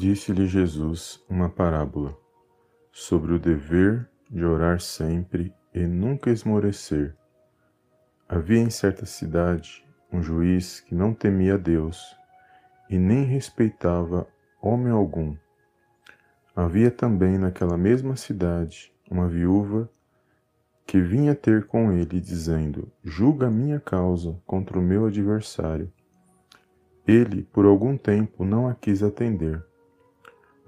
Disse-lhe Jesus uma parábola sobre o dever de orar sempre e nunca esmorecer. Havia em certa cidade um juiz que não temia Deus e nem respeitava homem algum. Havia também naquela mesma cidade uma viúva que vinha ter com ele, dizendo: Julga minha causa contra o meu adversário. Ele, por algum tempo, não a quis atender.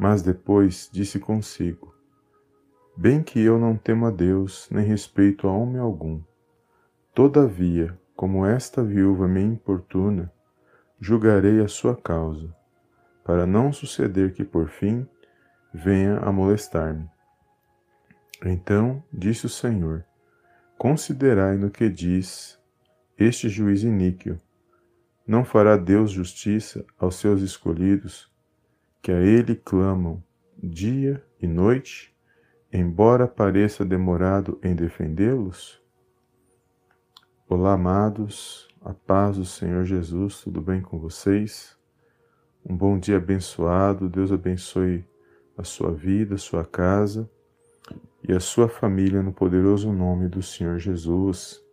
Mas depois disse consigo: Bem que eu não temo a Deus, nem respeito a homem algum. Todavia, como esta viúva me importuna, julgarei a sua causa, para não suceder que por fim venha a molestar-me. Então disse o Senhor: Considerai no que diz este juiz iníquo. Não fará Deus justiça aos seus escolhidos, que a Ele clamam dia e noite, embora pareça demorado em defendê-los? Olá, amados, a paz do Senhor Jesus, tudo bem com vocês? Um bom dia abençoado, Deus abençoe a sua vida, a sua casa e a sua família no poderoso nome do Senhor Jesus.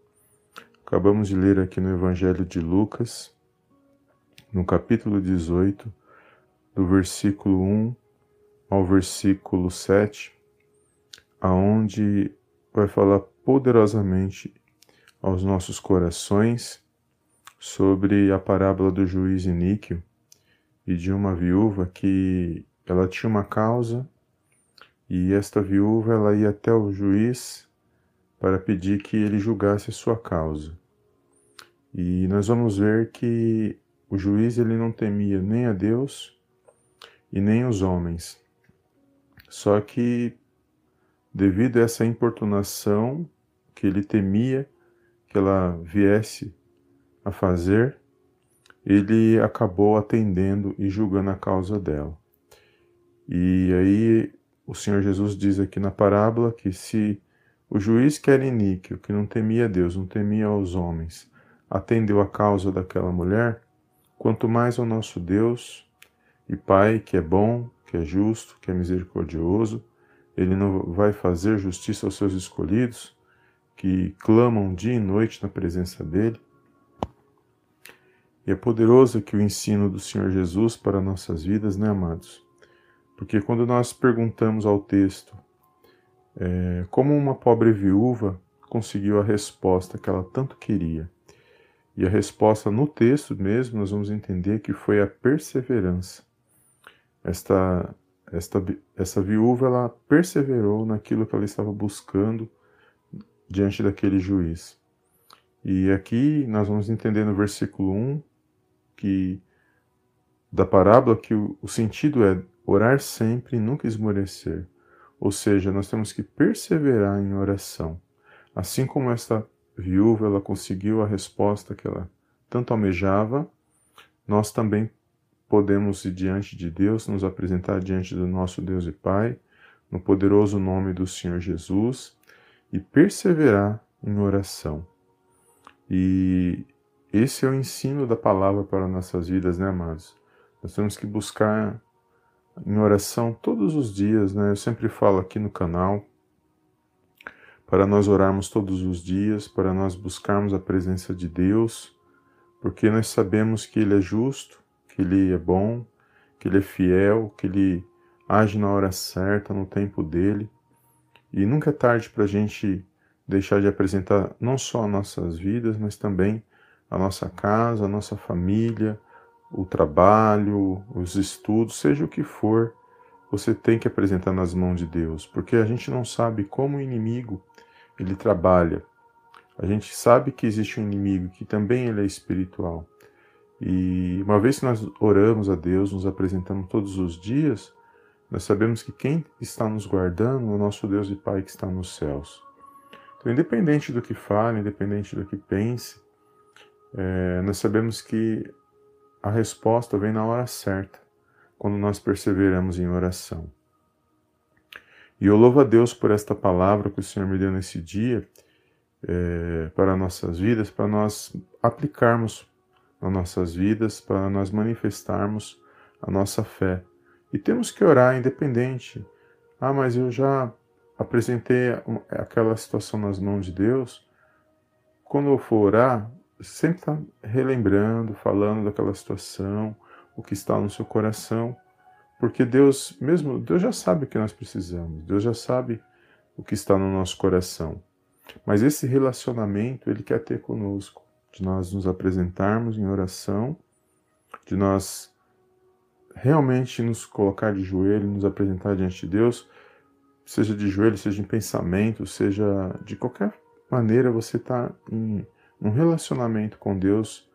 Acabamos de ler aqui no Evangelho de Lucas, no capítulo 18, do versículo 1 ao versículo 7, aonde vai falar poderosamente aos nossos corações sobre a parábola do juiz iníquo e de uma viúva que ela tinha uma causa e esta viúva ela ia até o juiz para pedir que ele julgasse a sua causa. E nós vamos ver que o juiz ele não temia nem a Deus e nem os homens. Só que, devido a essa importunação que ele temia que ela viesse a fazer, ele acabou atendendo e julgando a causa dela. E aí o Senhor Jesus diz aqui na parábola que se o juiz que era iníquo, que não temia Deus, não temia os homens, atendeu a causa daquela mulher, quanto mais o nosso Deus e Pai, que é bom, que é justo, que é misericordioso, ele não vai fazer justiça aos seus escolhidos, que clamam dia e noite na presença dele. E é poderoso que o ensino do Senhor Jesus para nossas vidas, né, amados? Porque quando nós perguntamos ao texto é, como uma pobre viúva conseguiu a resposta que ela tanto queria, e a resposta no texto mesmo, nós vamos entender que foi a perseverança. Esta, esta, essa viúva ela perseverou naquilo que ela estava buscando diante daquele juiz. E aqui nós vamos entender no versículo 1 que da parábola que o, o sentido é orar sempre e nunca esmorecer. Ou seja, nós temos que perseverar em oração. Assim como esta viúva ela conseguiu a resposta que ela tanto almejava, nós também podemos ir diante de Deus, nos apresentar diante do nosso Deus e Pai, no poderoso nome do Senhor Jesus, e perseverar em oração. E esse é o ensino da palavra para nossas vidas, né, amados? Nós temos que buscar em oração todos os dias, né? Eu sempre falo aqui no canal para nós orarmos todos os dias, para nós buscarmos a presença de Deus, porque nós sabemos que Ele é justo, que Ele é bom, que Ele é fiel, que Ele age na hora certa, no tempo dele. E nunca é tarde para a gente deixar de apresentar não só nossas vidas, mas também a nossa casa, a nossa família, o trabalho, os estudos, seja o que for, você tem que apresentar nas mãos de Deus, porque a gente não sabe como o inimigo ele trabalha. A gente sabe que existe um inimigo que também ele é espiritual. E uma vez que nós oramos a Deus, nos apresentamos todos os dias, nós sabemos que quem está nos guardando é o nosso Deus e Pai que está nos céus. Então, independente do que fale, independente do que pense, é, nós sabemos que a resposta vem na hora certa, quando nós perseveramos em oração. E eu louvo a Deus por esta palavra que o Senhor me deu nesse dia é, para nossas vidas, para nós aplicarmos nas nossas vidas, para nós manifestarmos a nossa fé e temos que orar independente. Ah, mas eu já apresentei aquela situação nas mãos de Deus. Quando eu for orar, sempre está relembrando, falando daquela situação, o que está no seu coração, porque Deus, mesmo Deus já sabe o que nós precisamos. Deus já sabe o que está no nosso coração. Mas esse relacionamento ele quer ter conosco, de nós nos apresentarmos em oração, de nós realmente nos colocar de joelho, nos apresentar diante de Deus, seja de joelho, seja em pensamento, seja de qualquer maneira você está em um relacionamento com Deus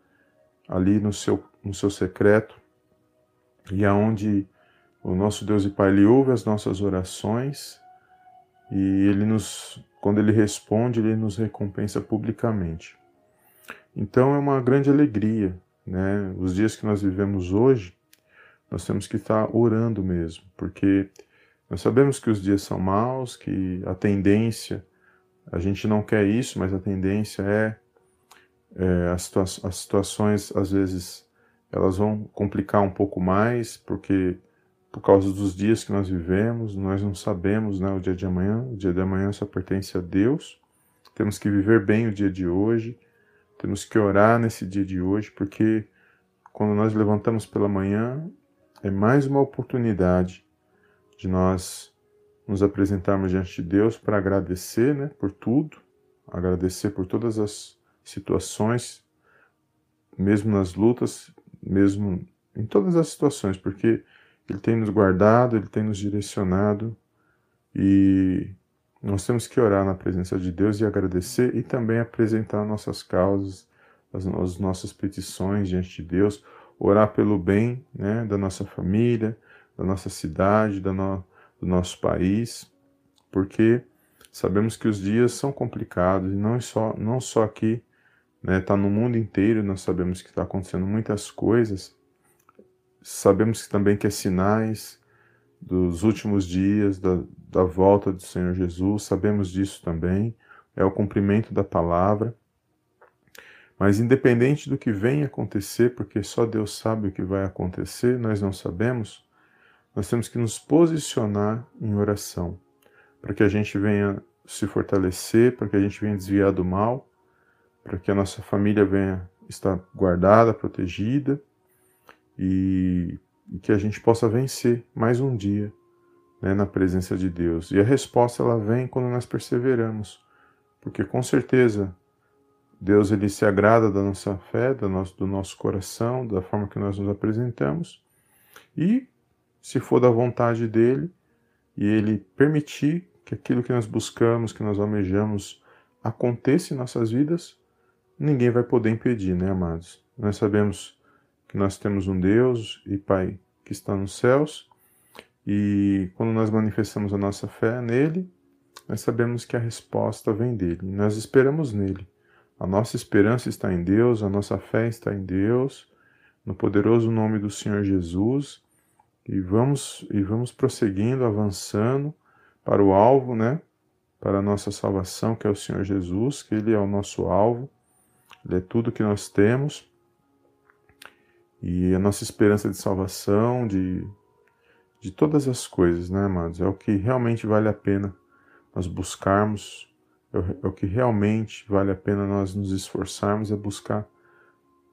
ali no seu, no seu secreto e aonde o nosso Deus e Pai ele ouve as nossas orações e ele nos quando ele responde ele nos recompensa publicamente. Então é uma grande alegria, né? Os dias que nós vivemos hoje nós temos que estar orando mesmo, porque nós sabemos que os dias são maus, que a tendência, a gente não quer isso, mas a tendência é, é as, situa as situações, às vezes, elas vão complicar um pouco mais, porque por causa dos dias que nós vivemos, nós não sabemos né, o dia de amanhã, o dia de amanhã só pertence a Deus, temos que viver bem o dia de hoje, temos que orar nesse dia de hoje, porque quando nós levantamos pela manhã, é mais uma oportunidade de nós nos apresentarmos diante de Deus para agradecer né, por tudo, agradecer por todas as situações, mesmo nas lutas, mesmo em todas as situações, porque Ele tem nos guardado, Ele tem nos direcionado e nós temos que orar na presença de Deus e agradecer e também apresentar nossas causas, as, as nossas petições diante de Deus. Orar pelo bem né, da nossa família, da nossa cidade, da no, do nosso país, porque sabemos que os dias são complicados e não só, não só aqui, está né, tá no mundo inteiro, nós sabemos que está acontecendo muitas coisas, sabemos que também que é sinais dos últimos dias, da, da volta do Senhor Jesus, sabemos disso também, é o cumprimento da palavra, mas independente do que venha acontecer, porque só Deus sabe o que vai acontecer, nós não sabemos, nós temos que nos posicionar em oração, para que a gente venha se fortalecer, para que a gente venha desviar do mal, para que a nossa família venha estar guardada, protegida. E, e que a gente possa vencer mais um dia né, na presença de Deus. E a resposta ela vem quando nós perseveramos, porque com certeza Deus ele se agrada da nossa fé, do nosso, do nosso coração, da forma que nós nos apresentamos. E, se for da vontade dele, e ele permitir que aquilo que nós buscamos, que nós almejamos, aconteça em nossas vidas, ninguém vai poder impedir, né, amados? Nós sabemos que nós temos um Deus e Pai que está nos céus, e quando nós manifestamos a nossa fé nele, nós sabemos que a resposta vem dele, nós esperamos nele. A nossa esperança está em Deus, a nossa fé está em Deus, no poderoso nome do Senhor Jesus, e vamos e vamos prosseguindo, avançando para o alvo, né? Para a nossa salvação, que é o Senhor Jesus, que ele é o nosso alvo. Ele é tudo que nós temos. E a nossa esperança de salvação, de de todas as coisas, né, amados? É o que realmente vale a pena nós buscarmos é, é o que realmente vale a pena nós nos esforçarmos a buscar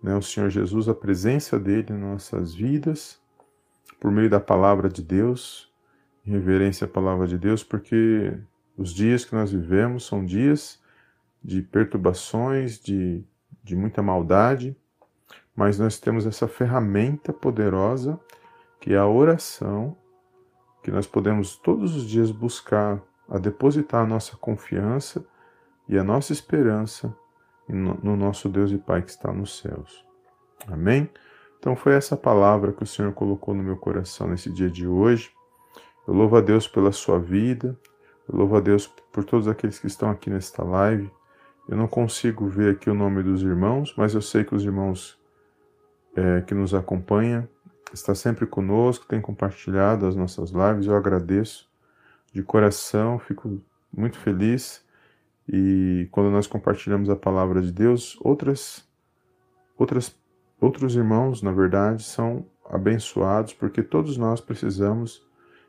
né, o Senhor Jesus, a presença dele em nossas vidas, por meio da palavra de Deus, em reverência à palavra de Deus, porque os dias que nós vivemos são dias de perturbações, de, de muita maldade, mas nós temos essa ferramenta poderosa que é a oração, que nós podemos todos os dias buscar a depositar a nossa confiança e a nossa esperança no nosso Deus e Pai que está nos céus. Amém? Então foi essa palavra que o Senhor colocou no meu coração nesse dia de hoje. Eu louvo a Deus pela sua vida, eu louvo a Deus por todos aqueles que estão aqui nesta live. Eu não consigo ver aqui o nome dos irmãos, mas eu sei que os irmãos é, que nos acompanham está sempre conosco, tem compartilhado as nossas lives. Eu agradeço de coração, fico muito feliz. E quando nós compartilhamos a palavra de Deus, outras, outras, outros irmãos, na verdade, são abençoados, porque todos nós precisamos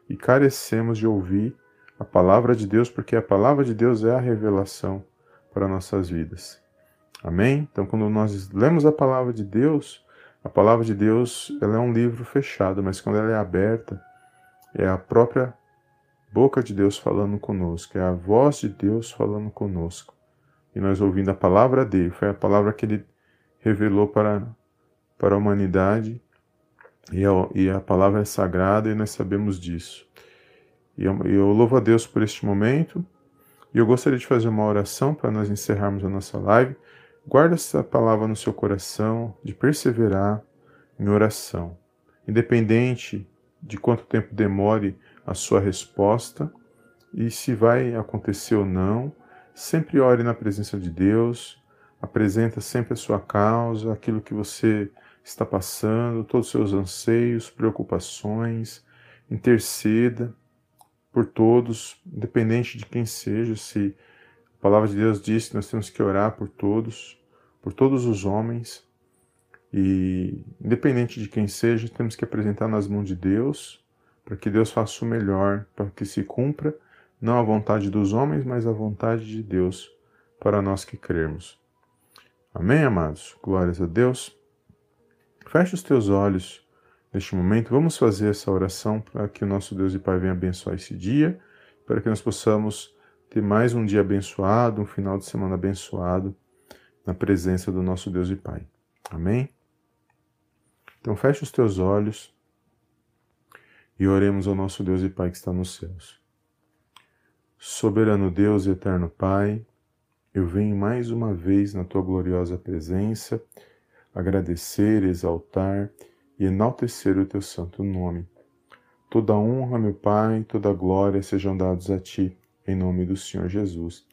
e carecemos de ouvir a palavra de Deus, porque a palavra de Deus é a revelação para nossas vidas. Amém? Então, quando nós lemos a palavra de Deus, a palavra de Deus ela é um livro fechado, mas quando ela é aberta, é a própria boca de Deus falando conosco, é a voz de Deus falando conosco. E nós ouvindo a palavra dele, foi a palavra que ele revelou para, para a humanidade e a, e a palavra é sagrada e nós sabemos disso. E eu, eu louvo a Deus por este momento. E eu gostaria de fazer uma oração para nós encerrarmos a nossa live. Guarda essa palavra no seu coração, de perseverar em oração. Independente de quanto tempo demore a sua resposta e se vai acontecer ou não, sempre ore na presença de Deus, apresenta sempre a sua causa, aquilo que você está passando, todos os seus anseios, preocupações, interceda por todos, independente de quem seja, se a palavra de Deus diz que nós temos que orar por todos, por todos os homens, e independente de quem seja, temos que apresentar nas mãos de Deus, para que Deus faça o melhor, para que se cumpra não a vontade dos homens, mas a vontade de Deus para nós que crermos. Amém, amados? Glórias a Deus. Feche os teus olhos neste momento. Vamos fazer essa oração para que o nosso Deus e Pai venha abençoar esse dia, para que nós possamos ter mais um dia abençoado, um final de semana abençoado na presença do nosso Deus e Pai. Amém? Então feche os teus olhos e oremos ao nosso Deus e Pai que está nos céus. Soberano Deus e eterno Pai, eu venho mais uma vez na tua gloriosa presença agradecer, exaltar e enaltecer o teu santo nome. Toda honra, meu Pai, toda glória sejam dados a ti, em nome do Senhor Jesus.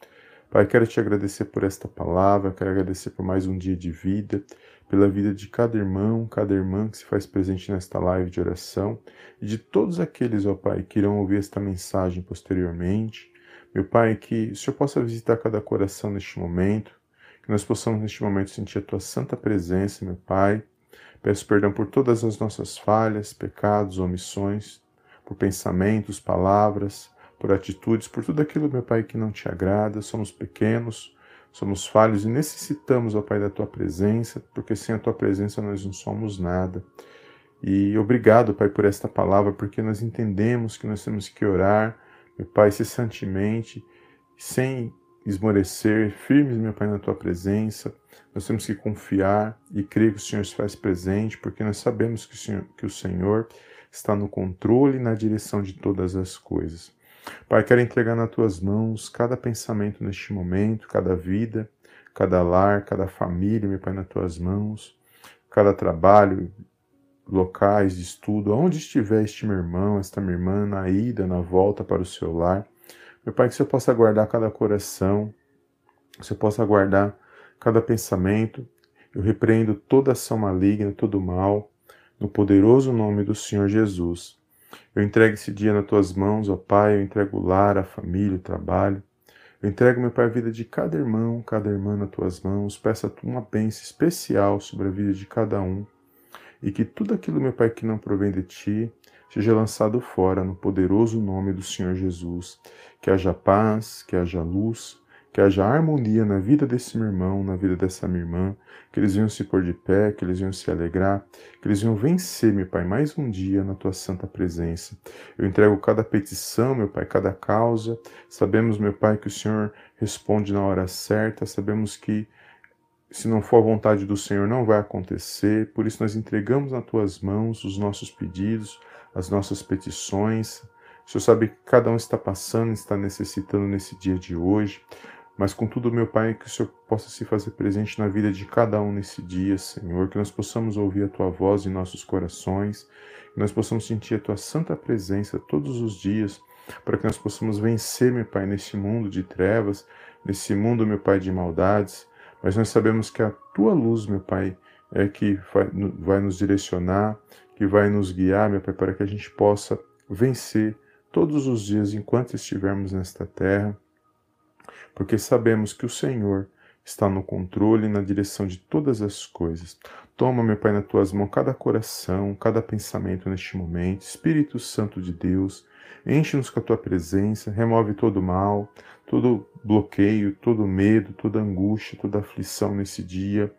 Pai, quero te agradecer por esta palavra, quero agradecer por mais um dia de vida, pela vida de cada irmão, cada irmã que se faz presente nesta live de oração e de todos aqueles, ó Pai, que irão ouvir esta mensagem posteriormente. Meu Pai, que o Senhor possa visitar cada coração neste momento, que nós possamos neste momento sentir a tua santa presença, meu Pai. Peço perdão por todas as nossas falhas, pecados, omissões, por pensamentos, palavras, por atitudes, por tudo aquilo, meu Pai, que não te agrada. Somos pequenos, somos falhos e necessitamos, ó Pai, da tua presença, porque sem a tua presença nós não somos nada. E obrigado, Pai, por esta palavra, porque nós entendemos que nós temos que orar, meu Pai, cessantemente, sem esmorecer, firmes, meu Pai, na tua presença. Nós temos que confiar e crer que o Senhor se faz presente, porque nós sabemos que o Senhor, que o Senhor está no controle e na direção de todas as coisas. Pai, quero entregar nas tuas mãos cada pensamento neste momento, cada vida, cada lar, cada família, meu Pai, nas tuas mãos, cada trabalho, locais de estudo, onde estiver este meu irmão, esta minha irmã, na ida, na volta para o seu lar. Meu Pai, que o Senhor possa guardar cada coração, que o Senhor possa guardar cada pensamento. Eu repreendo toda ação maligna, todo mal, no poderoso nome do Senhor Jesus. Eu entrego esse dia nas tuas mãos, ó Pai, eu entrego o lar, a família, o trabalho. Eu entrego, meu Pai, a vida de cada irmão, cada irmã nas tuas mãos. Peço a tua uma bênção especial sobre a vida de cada um. E que tudo aquilo, meu Pai, que não provém de ti, seja lançado fora no poderoso nome do Senhor Jesus. Que haja paz, que haja luz, que haja harmonia na vida desse meu irmão, na vida dessa minha irmã, que eles venham se pôr de pé, que eles venham se alegrar, que eles venham vencer, meu Pai, mais um dia na tua santa presença. Eu entrego cada petição, meu Pai, cada causa. Sabemos, meu Pai, que o Senhor responde na hora certa, sabemos que se não for a vontade do Senhor, não vai acontecer. Por isso, nós entregamos nas tuas mãos os nossos pedidos, as nossas petições. O Senhor sabe que cada um está passando, está necessitando nesse dia de hoje. Mas, contudo, meu Pai, que o Senhor possa se fazer presente na vida de cada um nesse dia, Senhor. Que nós possamos ouvir a Tua voz em nossos corações. Que nós possamos sentir a tua santa presença todos os dias, para que nós possamos vencer, meu Pai, nesse mundo de trevas, nesse mundo, meu Pai, de maldades. Mas nós sabemos que a tua luz, meu Pai, é que vai nos direcionar, que vai nos guiar, meu Pai, para que a gente possa vencer todos os dias enquanto estivermos nesta terra, porque sabemos que o Senhor está no controle e na direção de todas as coisas. Toma, meu Pai, nas tuas mãos cada coração, cada pensamento neste momento. Espírito Santo de Deus, enche-nos com a tua presença, remove todo mal, todo bloqueio, todo medo, toda angústia, toda aflição nesse dia.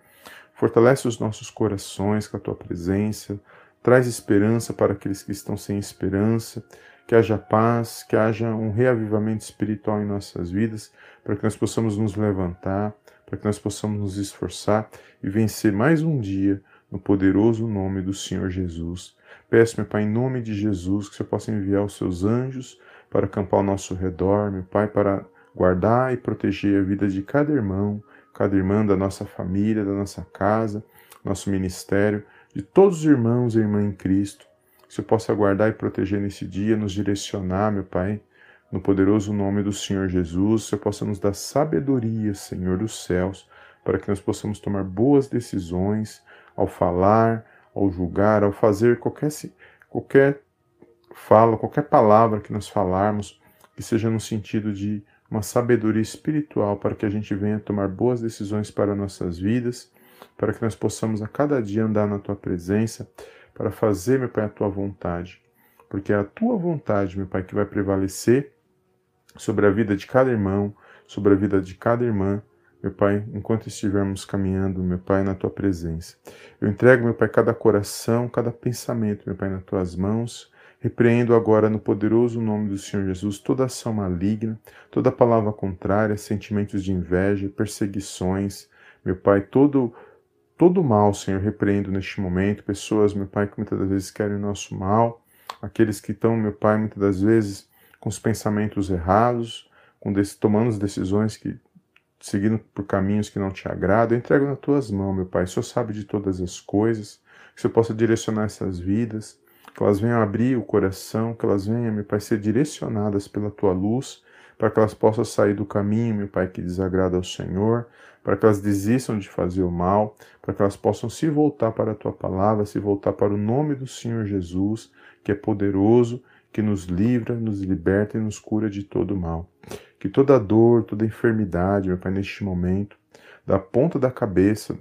Fortalece os nossos corações com a tua presença, traz esperança para aqueles que estão sem esperança, que haja paz, que haja um reavivamento espiritual em nossas vidas, para que nós possamos nos levantar, para que nós possamos nos esforçar e vencer mais um dia no poderoso nome do Senhor Jesus. Peço, meu Pai, em nome de Jesus, que você possa enviar os seus anjos para acampar ao nosso redor, meu Pai, para guardar e proteger a vida de cada irmão, cada irmã da nossa família, da nossa casa, nosso ministério, de todos os irmãos e irmãs em Cristo. Que você possa guardar e proteger nesse dia, nos direcionar, meu Pai, no poderoso nome do Senhor Jesus, você possa nos dar sabedoria, Senhor dos céus, para que nós possamos tomar boas decisões ao falar, ao julgar, ao fazer qualquer, qualquer fala, qualquer palavra que nós falarmos, que seja no sentido de uma sabedoria espiritual para que a gente venha tomar boas decisões para nossas vidas, para que nós possamos a cada dia andar na tua presença, para fazer, meu Pai, a tua vontade. Porque é a tua vontade, meu Pai, que vai prevalecer sobre a vida de cada irmão, sobre a vida de cada irmã, meu Pai, enquanto estivermos caminhando, meu Pai, na tua presença. Eu entrego, meu Pai, cada coração, cada pensamento, meu Pai, nas tuas mãos. Repreendo agora no poderoso nome do Senhor Jesus toda ação maligna, toda palavra contrária, sentimentos de inveja, perseguições, meu Pai, todo todo mal, Senhor, repreendo neste momento, pessoas, meu Pai, que muitas das vezes querem o nosso mal, aqueles que estão, meu Pai, muitas das vezes com os pensamentos errados, com tomando as decisões que seguindo por caminhos que não te agradam, eu entrego nas tuas mãos, meu Pai. O Senhor sabe de todas as coisas, que o Senhor possa direcionar essas vidas, que elas venham abrir o coração, que elas venham, meu Pai, ser direcionadas pela tua luz, para que elas possam sair do caminho, meu Pai, que desagrada ao Senhor, para que elas desistam de fazer o mal, para que elas possam se voltar para a tua palavra, se voltar para o nome do Senhor Jesus, que é poderoso que nos livra, nos liberta e nos cura de todo mal. Que toda dor, toda enfermidade, meu Pai, neste momento, da ponta da cabeça,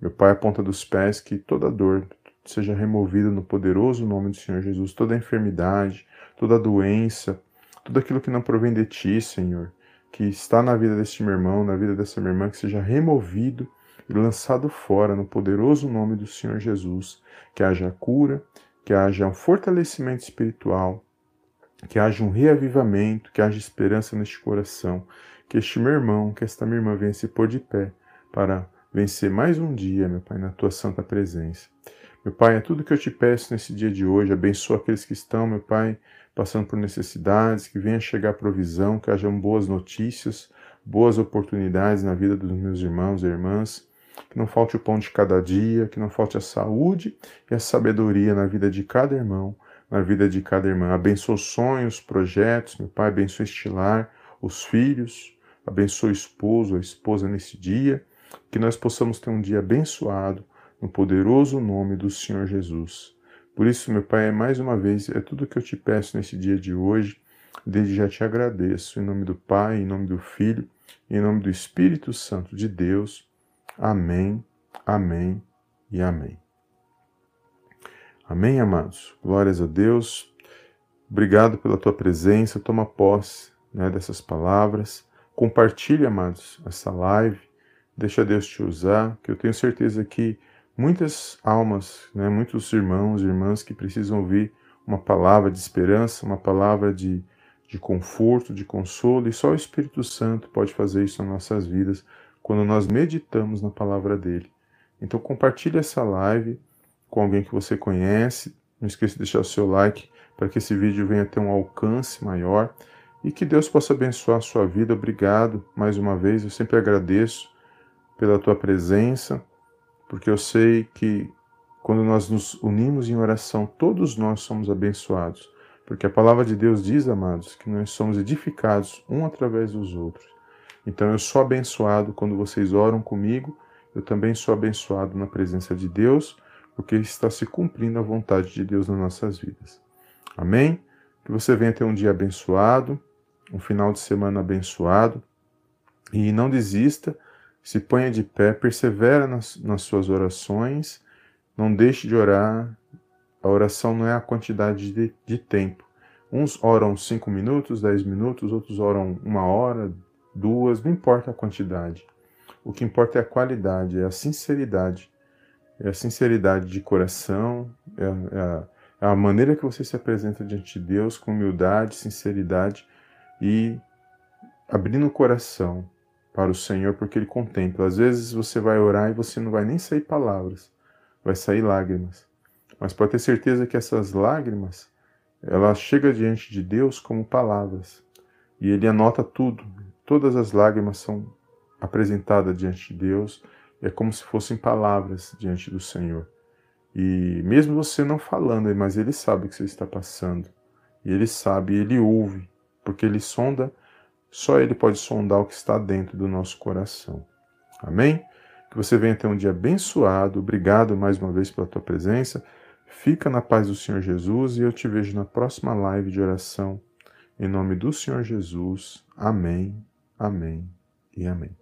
meu Pai, a ponta dos pés, que toda dor seja removida no poderoso nome do Senhor Jesus, toda enfermidade, toda doença, tudo aquilo que não provém de Ti, Senhor, que está na vida deste meu irmão, na vida dessa minha irmã, que seja removido e lançado fora no poderoso nome do Senhor Jesus, que haja cura, que haja um fortalecimento espiritual, que haja um reavivamento, que haja esperança neste coração, que este meu irmão, que esta minha irmã venha se pôr de pé para vencer mais um dia, meu Pai, na tua santa presença. Meu Pai, é tudo que eu te peço nesse dia de hoje. Abençoa aqueles que estão, meu Pai, passando por necessidades, que venha chegar provisão, que hajam boas notícias, boas oportunidades na vida dos meus irmãos e irmãs que não falte o pão de cada dia, que não falte a saúde e a sabedoria na vida de cada irmão, na vida de cada irmã. Abençoa os sonhos, projetos, meu Pai, abençoa este lar, os filhos, abençoa o esposo, a esposa nesse dia, que nós possamos ter um dia abençoado no poderoso nome do Senhor Jesus. Por isso, meu Pai, mais uma vez, é tudo que eu te peço nesse dia de hoje. Desde já te agradeço, em nome do Pai, em nome do Filho, em nome do Espírito Santo de Deus. Amém, amém e amém. Amém, amados? Glórias a Deus. Obrigado pela tua presença. Toma posse né, dessas palavras. Compartilhe, amados, essa live. Deixa Deus te usar, que eu tenho certeza que muitas almas, né, muitos irmãos e irmãs que precisam ouvir uma palavra de esperança, uma palavra de, de conforto, de consolo, e só o Espírito Santo pode fazer isso nas nossas vidas quando nós meditamos na palavra dele. Então compartilhe essa live com alguém que você conhece. Não esqueça de deixar o seu like para que esse vídeo venha ter um alcance maior e que Deus possa abençoar a sua vida. Obrigado mais uma vez. Eu sempre agradeço pela tua presença, porque eu sei que quando nós nos unimos em oração, todos nós somos abençoados. Porque a palavra de Deus diz, amados, que nós somos edificados um através dos outros. Então eu sou abençoado quando vocês oram comigo, eu também sou abençoado na presença de Deus, porque está se cumprindo a vontade de Deus nas nossas vidas. Amém? Que você venha ter um dia abençoado, um final de semana abençoado, e não desista, se ponha de pé, persevera nas, nas suas orações não deixe de orar. A oração não é a quantidade de, de tempo. Uns oram cinco minutos, dez minutos, outros oram uma hora, duas, não importa a quantidade. O que importa é a qualidade, é a sinceridade. É a sinceridade de coração, é a, é a, é a maneira que você se apresenta diante de Deus com humildade, sinceridade e abrindo o coração para o Senhor, porque Ele contempla. Às vezes você vai orar e você não vai nem sair palavras, vai sair lágrimas. Mas pode ter certeza que essas lágrimas, ela chega diante de Deus como palavras. E ele anota tudo. Todas as lágrimas são apresentadas diante de Deus. É como se fossem palavras diante do Senhor. E mesmo você não falando, mas ele sabe o que você está passando. E ele sabe, ele ouve, porque ele sonda, só ele pode sondar o que está dentro do nosso coração. Amém? Que você venha ter um dia abençoado. Obrigado mais uma vez pela tua presença. Fica na paz do Senhor Jesus e eu te vejo na próxima live de oração. Em nome do Senhor Jesus. Amém, amém e amém.